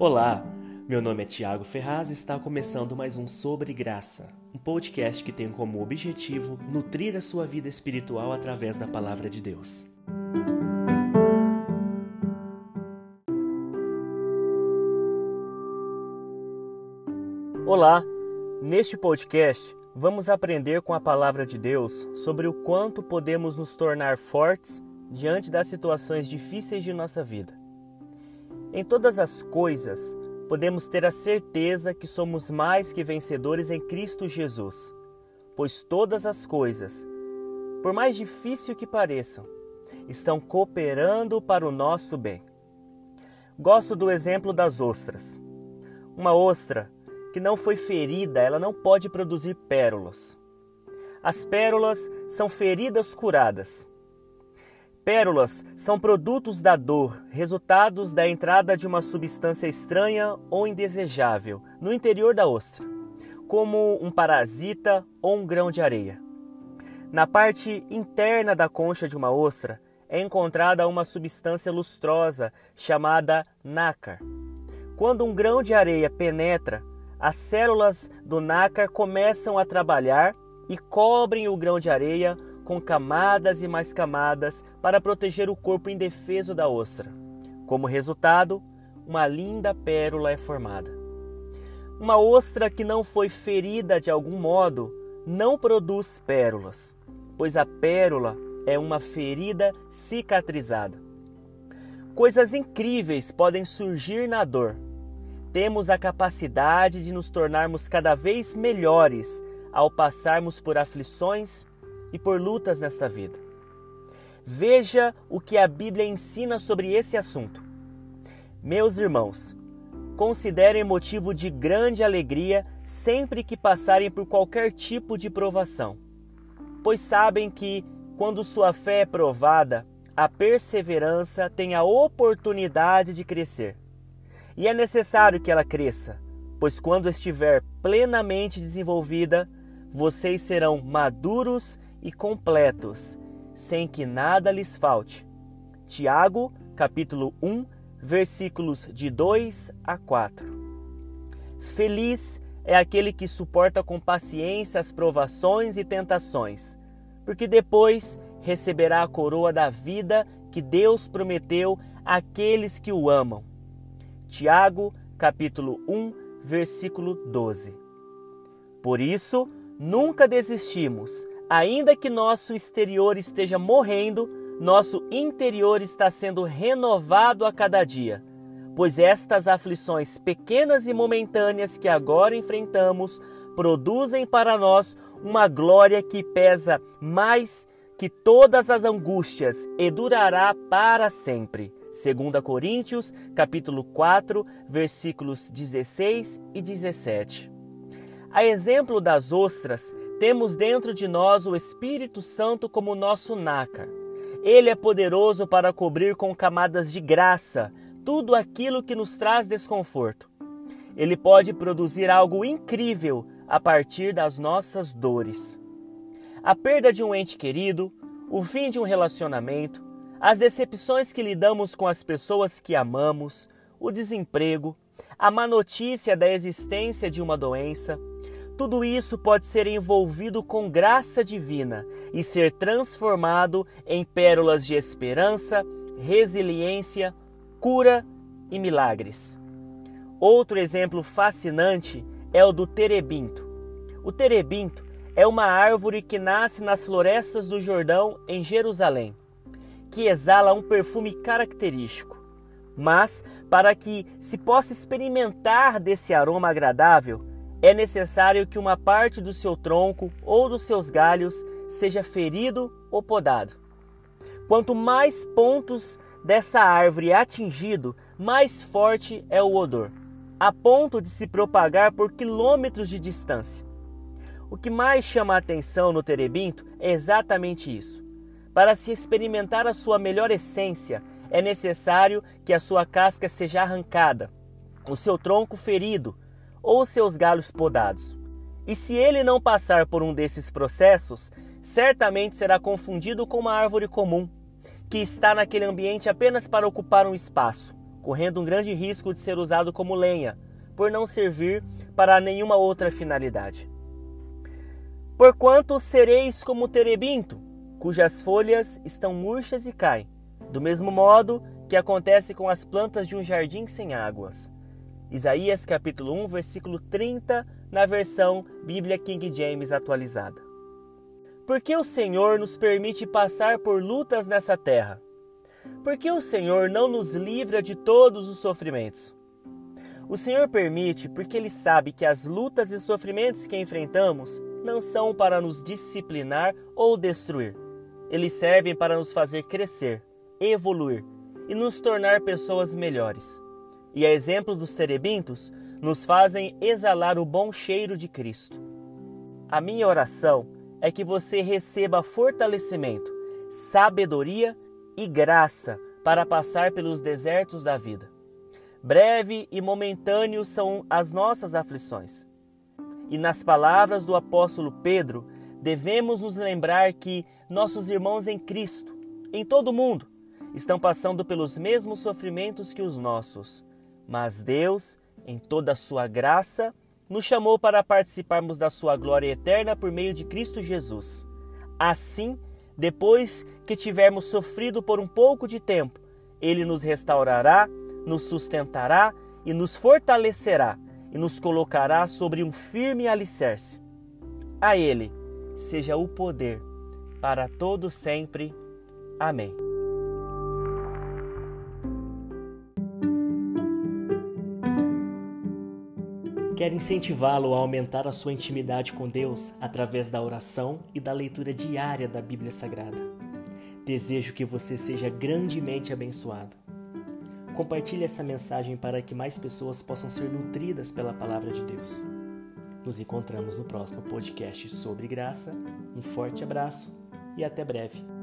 Olá, meu nome é Tiago Ferraz e está começando mais um Sobre Graça, um podcast que tem como objetivo nutrir a sua vida espiritual através da palavra de Deus. Olá, neste podcast vamos aprender com a palavra de Deus sobre o quanto podemos nos tornar fortes diante das situações difíceis de nossa vida. Em todas as coisas, podemos ter a certeza que somos mais que vencedores em Cristo Jesus, pois todas as coisas, por mais difícil que pareçam, estão cooperando para o nosso bem. Gosto do exemplo das ostras. Uma ostra que não foi ferida, ela não pode produzir pérolas. As pérolas são feridas curadas. Pérolas são produtos da dor, resultados da entrada de uma substância estranha ou indesejável no interior da ostra, como um parasita ou um grão de areia. Na parte interna da concha de uma ostra é encontrada uma substância lustrosa chamada nácar. Quando um grão de areia penetra, as células do nácar começam a trabalhar e cobrem o grão de areia com camadas e mais camadas para proteger o corpo indefeso da ostra. Como resultado, uma linda pérola é formada. Uma ostra que não foi ferida de algum modo não produz pérolas, pois a pérola é uma ferida cicatrizada. Coisas incríveis podem surgir na dor. Temos a capacidade de nos tornarmos cada vez melhores ao passarmos por aflições e por lutas nesta vida. Veja o que a Bíblia ensina sobre esse assunto. Meus irmãos, considerem motivo de grande alegria sempre que passarem por qualquer tipo de provação, pois sabem que, quando sua fé é provada, a perseverança tem a oportunidade de crescer. E é necessário que ela cresça, pois quando estiver plenamente desenvolvida, vocês serão maduros e completos, sem que nada lhes falte. Tiago, capítulo 1, versículos de 2 a 4. Feliz é aquele que suporta com paciência as provações e tentações, porque depois receberá a coroa da vida que Deus prometeu àqueles que o amam. Tiago, capítulo 1, versículo 12. Por isso, nunca desistimos Ainda que nosso exterior esteja morrendo, nosso interior está sendo renovado a cada dia, pois estas aflições pequenas e momentâneas que agora enfrentamos produzem para nós uma glória que pesa mais que todas as angústias e durará para sempre. 2 Coríntios, capítulo 4, versículos 16 e 17. A exemplo das ostras, temos dentro de nós o Espírito Santo como nosso nácar. Ele é poderoso para cobrir com camadas de graça tudo aquilo que nos traz desconforto. Ele pode produzir algo incrível a partir das nossas dores. A perda de um ente querido, o fim de um relacionamento, as decepções que lidamos com as pessoas que amamos, o desemprego, a má notícia da existência de uma doença, tudo isso pode ser envolvido com graça divina e ser transformado em pérolas de esperança, resiliência, cura e milagres. Outro exemplo fascinante é o do terebinto. O terebinto é uma árvore que nasce nas florestas do Jordão, em Jerusalém, que exala um perfume característico. Mas, para que se possa experimentar desse aroma agradável, é necessário que uma parte do seu tronco ou dos seus galhos seja ferido ou podado. Quanto mais pontos dessa árvore é atingido, mais forte é o odor, a ponto de se propagar por quilômetros de distância. O que mais chama a atenção no terebinto é exatamente isso. Para se experimentar a sua melhor essência, é necessário que a sua casca seja arrancada, o seu tronco ferido, ou seus galhos podados. E se ele não passar por um desses processos, certamente será confundido com uma árvore comum, que está naquele ambiente apenas para ocupar um espaço, correndo um grande risco de ser usado como lenha, por não servir para nenhuma outra finalidade. Porquanto sereis como o terebinto, cujas folhas estão murchas e caem, do mesmo modo que acontece com as plantas de um jardim sem águas. Isaías capítulo 1, versículo 30, na versão Bíblia King James atualizada. Por que o Senhor nos permite passar por lutas nessa terra? Por que o Senhor não nos livra de todos os sofrimentos? O Senhor permite porque Ele sabe que as lutas e sofrimentos que enfrentamos não são para nos disciplinar ou destruir. Eles servem para nos fazer crescer, evoluir e nos tornar pessoas melhores. E a exemplo dos terebintos, nos fazem exalar o bom cheiro de Cristo. A minha oração é que você receba fortalecimento, sabedoria e graça para passar pelos desertos da vida. Breve e momentâneo são as nossas aflições. E nas palavras do apóstolo Pedro, devemos nos lembrar que nossos irmãos em Cristo, em todo o mundo, estão passando pelos mesmos sofrimentos que os nossos. Mas Deus, em toda a sua graça, nos chamou para participarmos da sua glória eterna por meio de Cristo Jesus. Assim, depois que tivermos sofrido por um pouco de tempo, ele nos restaurará, nos sustentará e nos fortalecerá e nos colocará sobre um firme alicerce. A ele seja o poder para todo sempre. Amém. Quero incentivá-lo a aumentar a sua intimidade com Deus através da oração e da leitura diária da Bíblia Sagrada. Desejo que você seja grandemente abençoado. Compartilhe essa mensagem para que mais pessoas possam ser nutridas pela palavra de Deus. Nos encontramos no próximo podcast sobre graça. Um forte abraço e até breve.